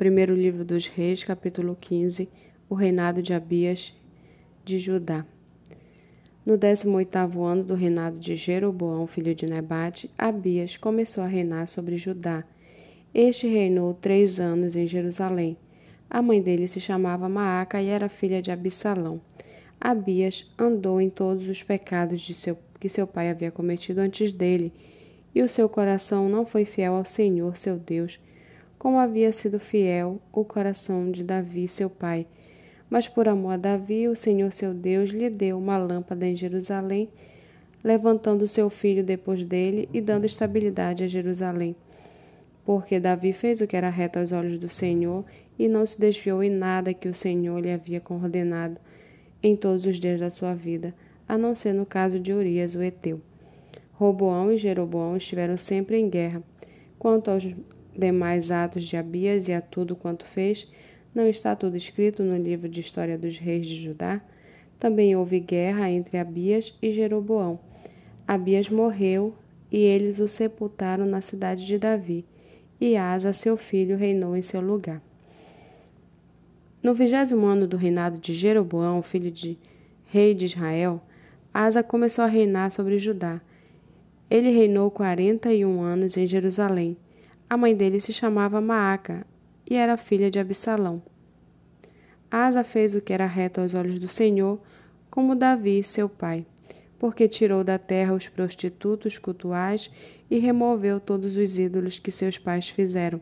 Primeiro livro dos Reis, capítulo 15, o reinado de Abias de Judá. No 18º ano do reinado de Jeroboão, filho de Nebate, Abias começou a reinar sobre Judá. Este reinou três anos em Jerusalém. A mãe dele se chamava Maaca e era filha de Absalão. Abias andou em todos os pecados seu, que seu pai havia cometido antes dele, e o seu coração não foi fiel ao Senhor, seu Deus, como havia sido fiel o coração de Davi, seu pai. Mas por amor a Davi, o Senhor seu Deus lhe deu uma lâmpada em Jerusalém, levantando seu filho depois dele e dando estabilidade a Jerusalém. Porque Davi fez o que era reto aos olhos do Senhor e não se desviou em nada que o Senhor lhe havia ordenado em todos os dias da sua vida, a não ser no caso de Urias, o Eteu. Roboão e Jeroboão estiveram sempre em guerra. Quanto aos demais atos de Abias e a tudo quanto fez, não está tudo escrito no livro de história dos reis de Judá? Também houve guerra entre Abias e Jeroboão. Abias morreu e eles o sepultaram na cidade de Davi, e Asa, seu filho, reinou em seu lugar. No vigésimo ano do reinado de Jeroboão, filho de rei de Israel, Asa começou a reinar sobre Judá. Ele reinou quarenta e um anos em Jerusalém a mãe dele se chamava Maaca e era filha de Absalão. Asa fez o que era reto aos olhos do Senhor, como Davi, seu pai, porque tirou da terra os prostitutos cultuais e removeu todos os ídolos que seus pais fizeram.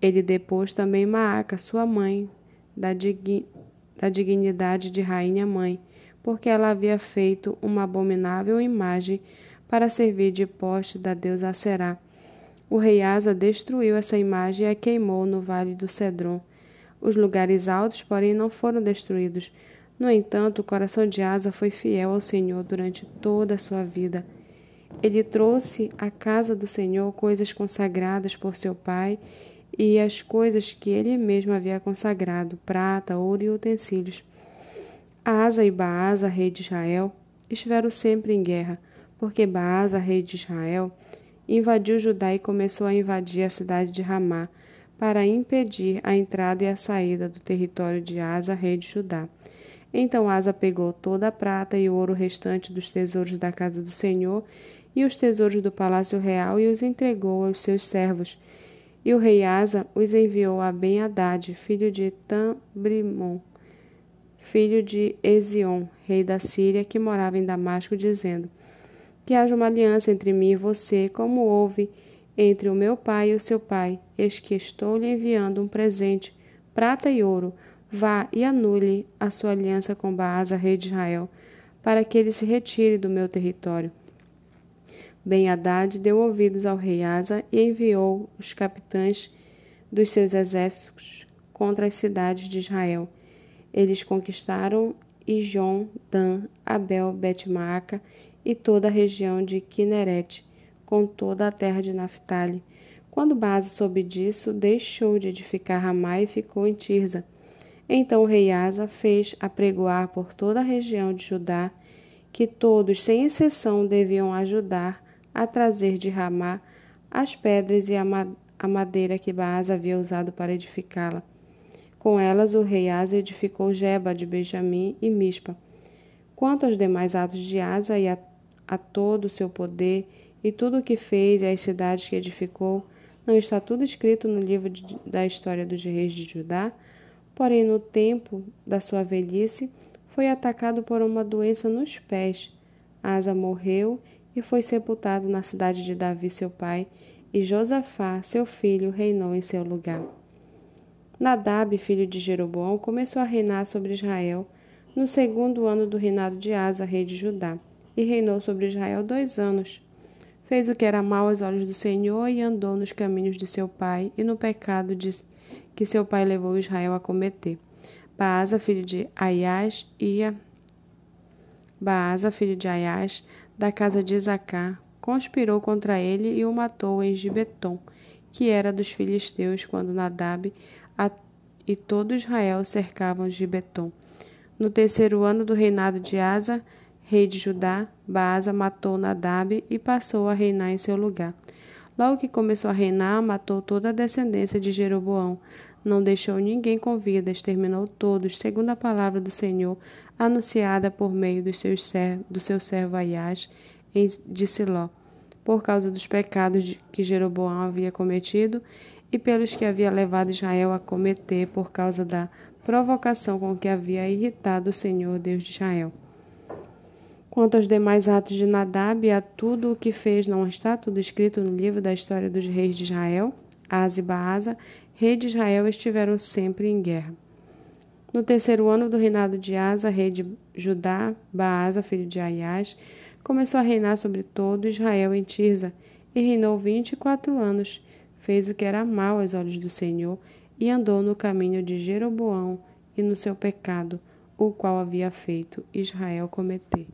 Ele depôs também Maaca, sua mãe, da, da dignidade de rainha-mãe, porque ela havia feito uma abominável imagem para servir de poste da deusa Será o rei Asa destruiu essa imagem e a queimou no vale do Cedron. Os lugares altos, porém, não foram destruídos. No entanto, o coração de Asa foi fiel ao Senhor durante toda a sua vida. Ele trouxe à casa do Senhor coisas consagradas por seu pai e as coisas que ele mesmo havia consagrado, prata, ouro e utensílios. Asa e Baasa, rei de Israel, estiveram sempre em guerra, porque Baasa, rei de Israel, invadiu Judá e começou a invadir a cidade de Ramá, para impedir a entrada e a saída do território de Asa, rei de Judá. Então Asa pegou toda a prata e o ouro restante dos tesouros da casa do Senhor e os tesouros do palácio real e os entregou aos seus servos. E o rei Asa os enviou a Ben-Hadad, filho de Tambrimon, filho de Ezion, rei da Síria, que morava em Damasco, dizendo: que haja uma aliança entre mim e você, como houve entre o meu pai e o seu pai. Eis que estou lhe enviando um presente, prata e ouro. Vá e anule a sua aliança com Baasa, rei de Israel, para que ele se retire do meu território. Ben Haddad deu ouvidos ao rei Asa e enviou os capitães dos seus exércitos contra as cidades de Israel. Eles conquistaram Ijon, Dan, Abel, Betmaca e toda a região de Kineret, com toda a terra de Naphtali. Quando Base soube disso, deixou de edificar Ramá e ficou em Tirza. Então o rei Asa fez apregoar por toda a região de Judá que todos, sem exceção, deviam ajudar a trazer de Ramá as pedras e a madeira que Baas havia usado para edificá-la. Com elas, o rei Asa edificou Jeba de Benjamim e Mispa. Quanto aos demais atos de Asa e a a todo o seu poder e tudo o que fez e as cidades que edificou, não está tudo escrito no livro de, da história dos reis de Judá? Porém, no tempo da sua velhice, foi atacado por uma doença nos pés. Asa morreu e foi sepultado na cidade de Davi, seu pai, e Josafá, seu filho, reinou em seu lugar. Nadab, filho de Jeroboão, começou a reinar sobre Israel no segundo ano do reinado de Asa, rei de Judá e reinou sobre Israel dois anos. Fez o que era mal aos olhos do Senhor e andou nos caminhos de seu pai e no pecado de, que seu pai levou Israel a cometer. Baasa, filho de Aias, ia Baasa, filho de Aias, da casa de Isacar, conspirou contra ele e o matou em Gibeton, que era dos filisteus, quando Nadab e todo Israel cercavam Gibeton. No terceiro ano do reinado de Asa, rei de Judá, Baasa matou Nadab e passou a reinar em seu lugar. Logo que começou a reinar, matou toda a descendência de Jeroboão. Não deixou ninguém com vida, exterminou todos, segundo a palavra do Senhor, anunciada por meio dos seus servos, do seu servo Aias de Siló, por causa dos pecados que Jeroboão havia cometido e pelos que havia levado Israel a cometer por causa da provocação com que havia irritado o Senhor Deus de Israel. Quanto aos demais atos de Nadab e a tudo o que fez, não está tudo escrito no livro da história dos reis de Israel? Asa e Baasa, rei de Israel, estiveram sempre em guerra. No terceiro ano do reinado de Asa, rei de Judá, Baasa, filho de Aias, começou a reinar sobre todo Israel em Tirza, e reinou vinte e quatro anos. Fez o que era mal aos olhos do Senhor, e andou no caminho de Jeroboão e no seu pecado, o qual havia feito Israel cometer.